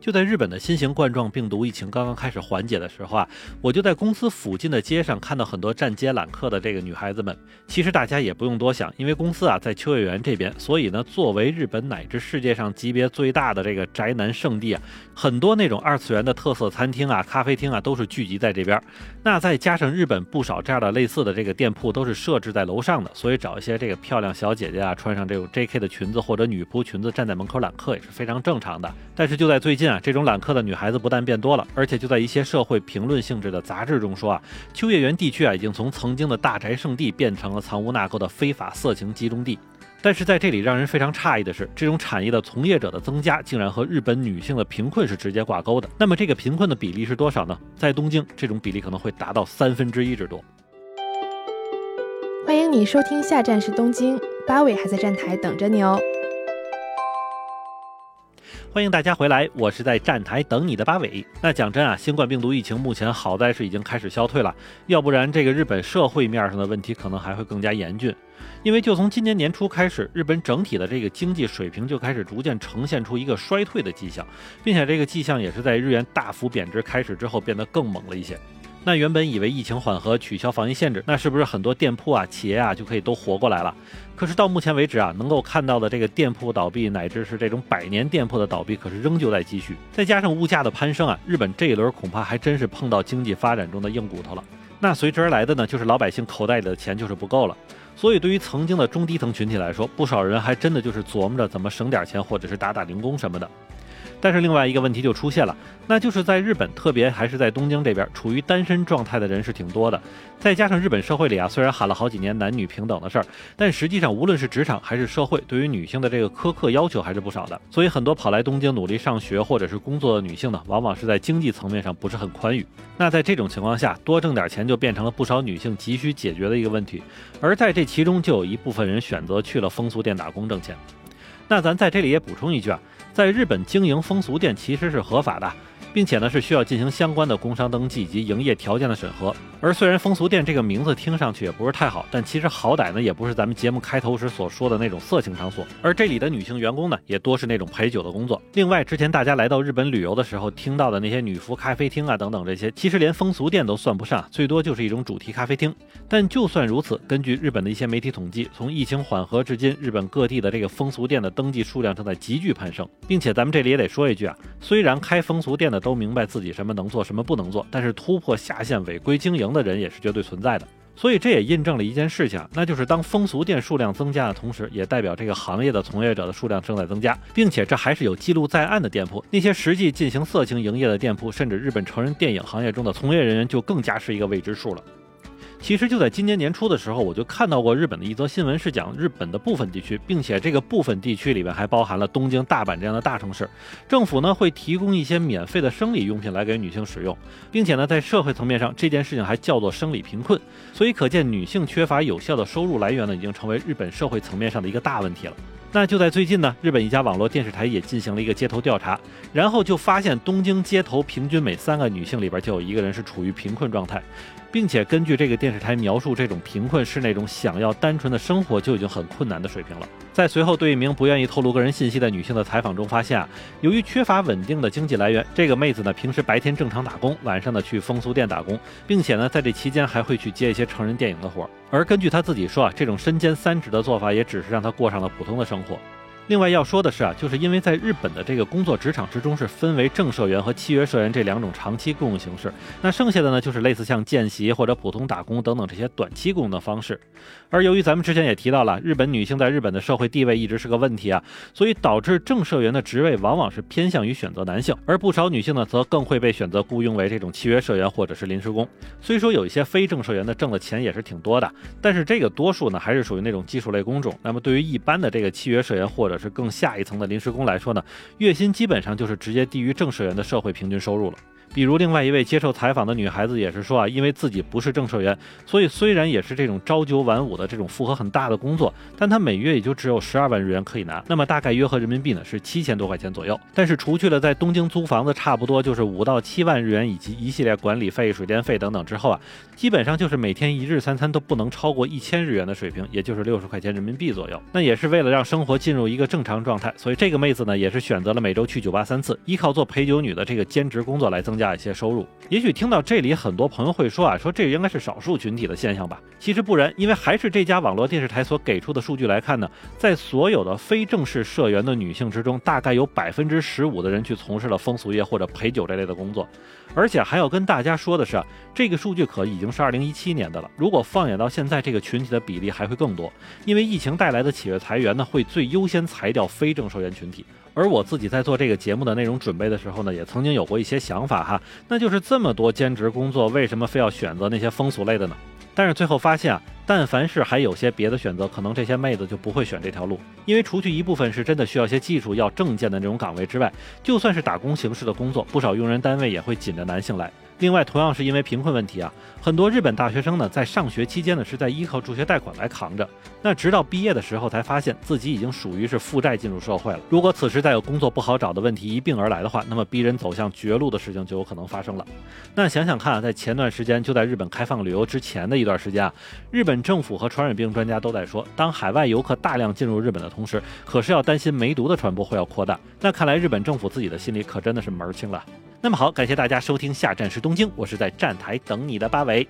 就在日本的新型冠状病毒疫情刚刚开始缓解的时候啊，我就在公司附近的街上看到很多站街揽客的这个女孩子们。其实大家也不用多想，因为公司啊在秋叶原这边，所以呢，作为日本乃至世界上级别最大的这个宅男圣地啊，很多那种二次元的特色餐厅啊、咖啡厅啊都是聚集在这边。那再加上日本不少这样的类似的这个店铺都是设置在楼上的，所以找一些这个漂亮小姐姐啊，穿上这种 J.K. 的裙子或者女仆裙子站在门口揽客也是非常正常的。但是就在最近啊，这种揽客的女孩子不但变多了，而且就在一些社会评论性质的杂志中说啊，秋叶原地区啊已经从曾经的大宅圣地变成了藏污纳垢的非法色情集中地。但是在这里让人非常诧异的是，这种产业的从业者的增加竟然和日本女性的贫困是直接挂钩的。那么这个贫困的比例是多少呢？在东京，这种比例可能会达到三分之一之多。欢迎你收听，下站是东京，八尾还在站台等着你哦。欢迎大家回来，我是在站台等你的八尾。那讲真啊，新冠病毒疫情目前好在是已经开始消退了，要不然这个日本社会面上的问题可能还会更加严峻。因为就从今年年初开始，日本整体的这个经济水平就开始逐渐呈现出一个衰退的迹象，并且这个迹象也是在日元大幅贬值开始之后变得更猛了一些。那原本以为疫情缓和、取消防疫限制，那是不是很多店铺啊、企业啊就可以都活过来了？可是到目前为止啊，能够看到的这个店铺倒闭，乃至是这种百年店铺的倒闭，可是仍旧在继续。再加上物价的攀升啊，日本这一轮恐怕还真是碰到经济发展中的硬骨头了。那随之而来的呢，就是老百姓口袋里的钱就是不够了。所以对于曾经的中低层群体来说，不少人还真的就是琢磨着怎么省点钱，或者是打打零工什么的。但是另外一个问题就出现了，那就是在日本，特别还是在东京这边，处于单身状态的人是挺多的。再加上日本社会里啊，虽然喊了好几年男女平等的事儿，但实际上无论是职场还是社会，对于女性的这个苛刻要求还是不少的。所以很多跑来东京努力上学或者是工作的女性呢，往往是在经济层面上不是很宽裕。那在这种情况下，多挣点钱就变成了不少女性急需解决的一个问题。而在这其中，就有一部分人选择去了风俗店打工挣钱。那咱在这里也补充一句啊。在日本经营风俗店其实是合法的。并且呢是需要进行相关的工商登记以及营业条件的审核。而虽然风俗店这个名字听上去也不是太好，但其实好歹呢也不是咱们节目开头时所说的那种色情场所。而这里的女性员工呢也多是那种陪酒的工作。另外，之前大家来到日本旅游的时候听到的那些女服咖啡厅啊等等这些，其实连风俗店都算不上，最多就是一种主题咖啡厅。但就算如此，根据日本的一些媒体统计，从疫情缓和至今，日本各地的这个风俗店的登记数量正在急剧攀升。并且咱们这里也得说一句啊，虽然开风俗店的都明白自己什么能做，什么不能做，但是突破下线违规经营的人也是绝对存在的。所以这也印证了一件事情，那就是当风俗店数量增加的同时，也代表这个行业的从业者的数量正在增加，并且这还是有记录在案的店铺。那些实际进行色情营业的店铺，甚至日本成人电影行业中的从业人员，就更加是一个未知数了。其实就在今年年初的时候，我就看到过日本的一则新闻，是讲日本的部分地区，并且这个部分地区里面还包含了东京、大阪这样的大城市，政府呢会提供一些免费的生理用品来给女性使用，并且呢在社会层面上这件事情还叫做生理贫困，所以可见女性缺乏有效的收入来源呢，已经成为日本社会层面上的一个大问题了。那就在最近呢，日本一家网络电视台也进行了一个街头调查，然后就发现东京街头平均每三个女性里边就有一个人是处于贫困状态。并且根据这个电视台描述，这种贫困是那种想要单纯的生活就已经很困难的水平了。在随后对一名不愿意透露个人信息的女性的采访中发现啊，由于缺乏稳定的经济来源，这个妹子呢平时白天正常打工，晚上呢去风俗店打工，并且呢在这期间还会去接一些成人电影的活儿。而根据她自己说啊，这种身兼三职的做法也只是让她过上了普通的生活。另外要说的是啊，就是因为在日本的这个工作职场之中是分为正社员和契约社员这两种长期雇佣形式，那剩下的呢就是类似像见习或者普通打工等等这些短期工的方式。而由于咱们之前也提到了，日本女性在日本的社会地位一直是个问题啊，所以导致正社员的职位往往是偏向于选择男性，而不少女性呢则更会被选择雇佣为这种契约社员或者是临时工。虽说有一些非正社员的挣的钱也是挺多的，但是这个多数呢还是属于那种技术类工种。那么对于一般的这个契约社员或者是更下一层的临时工来说呢，月薪基本上就是直接低于正式员的社会平均收入了。比如另外一位接受采访的女孩子也是说啊，因为自己不是正社员，所以虽然也是这种朝九晚五的这种负荷很大的工作，但她每月也就只有十二万日元可以拿，那么大概约合人民币呢是七千多块钱左右。但是除去了在东京租房子差不多就是五到七万日元以及一系列管理费、水电费等等之后啊，基本上就是每天一日三餐都不能超过一千日元的水平，也就是六十块钱人民币左右。那也是为了让生活进入一个正常状态，所以这个妹子呢也是选择了每周去酒吧三次，依靠做陪酒女的这个兼职工作来增加加一些收入。也许听到这里，很多朋友会说啊，说这应该是少数群体的现象吧？其实不然，因为还是这家网络电视台所给出的数据来看呢，在所有的非正式社员的女性之中，大概有百分之十五的人去从事了风俗业或者陪酒这类的工作。而且还要跟大家说的是啊，这个数据可已经是二零一七年的了。如果放眼到现在，这个群体的比例还会更多，因为疫情带来的企业裁员呢，会最优先裁掉非正社员群体。而我自己在做这个节目的内容准备的时候呢，也曾经有过一些想法哈，那就是这么多兼职工作，为什么非要选择那些风俗类的呢？但是最后发现啊，但凡是还有些别的选择，可能这些妹子就不会选这条路，因为除去一部分是真的需要些技术、要证件的那种岗位之外，就算是打工形式的工作，不少用人单位也会紧着男性来。另外，同样是因为贫困问题啊，很多日本大学生呢，在上学期间呢，是在依靠助学贷款来扛着。那直到毕业的时候，才发现自己已经属于是负债进入社会了。如果此时再有工作不好找的问题一并而来的话，那么逼人走向绝路的事情就有可能发生了。那想想看啊，在前段时间，就在日本开放旅游之前的一段时间啊，日本政府和传染病专家都在说，当海外游客大量进入日本的同时，可是要担心梅毒的传播会要扩大。那看来日本政府自己的心里可真的是门儿清了。那么好，感谢大家收听下站是东京，我是在站台等你的八尾。